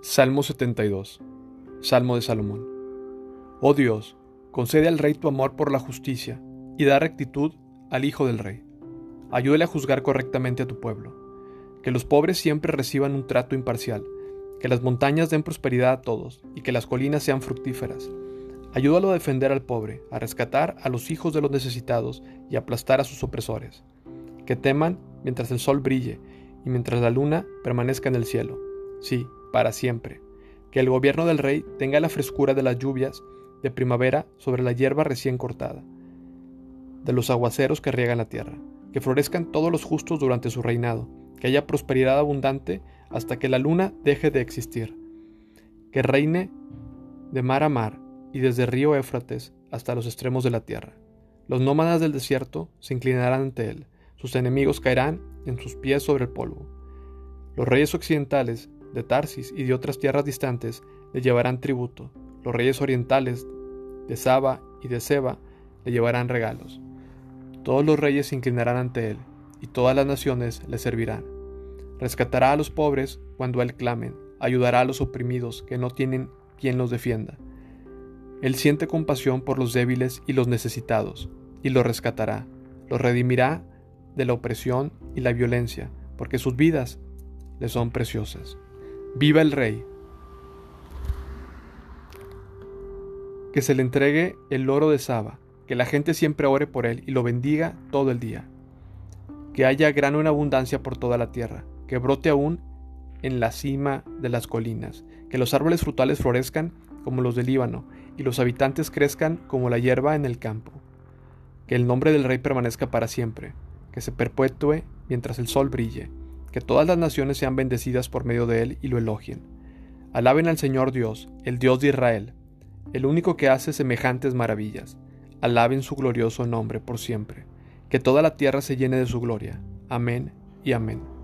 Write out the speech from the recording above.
Salmo 72. Salmo de Salomón. Oh Dios, concede al rey tu amor por la justicia y da rectitud al hijo del rey. Ayúdale a juzgar correctamente a tu pueblo. Que los pobres siempre reciban un trato imparcial. Que las montañas den prosperidad a todos y que las colinas sean fructíferas. Ayúdalo a defender al pobre, a rescatar a los hijos de los necesitados y aplastar a sus opresores. Que teman mientras el sol brille y mientras la luna permanezca en el cielo. Sí, para siempre. Que el gobierno del rey tenga la frescura de las lluvias de primavera sobre la hierba recién cortada, de los aguaceros que riegan la tierra, que florezcan todos los justos durante su reinado, que haya prosperidad abundante hasta que la luna deje de existir, que reine de mar a mar y desde el río Éfrates hasta los extremos de la tierra. Los nómadas del desierto se inclinarán ante él, sus enemigos caerán en sus pies sobre el polvo. Los reyes occidentales de Tarsis y de otras tierras distantes le llevarán tributo. Los reyes orientales de Saba y de Seba le llevarán regalos. Todos los reyes se inclinarán ante él, y todas las naciones le servirán. Rescatará a los pobres cuando él clamen, ayudará a los oprimidos que no tienen quien los defienda. Él siente compasión por los débiles y los necesitados, y los rescatará, los redimirá de la opresión y la violencia, porque sus vidas le son preciosas. Viva el rey. Que se le entregue el oro de Saba, que la gente siempre ore por él y lo bendiga todo el día. Que haya grano en abundancia por toda la tierra, que brote aún en la cima de las colinas, que los árboles frutales florezcan como los del Líbano, y los habitantes crezcan como la hierba en el campo. Que el nombre del rey permanezca para siempre, que se perpetúe mientras el sol brille que todas las naciones sean bendecidas por medio de él y lo elogien. Alaben al Señor Dios, el Dios de Israel, el único que hace semejantes maravillas. Alaben su glorioso nombre por siempre. Que toda la tierra se llene de su gloria. Amén y amén.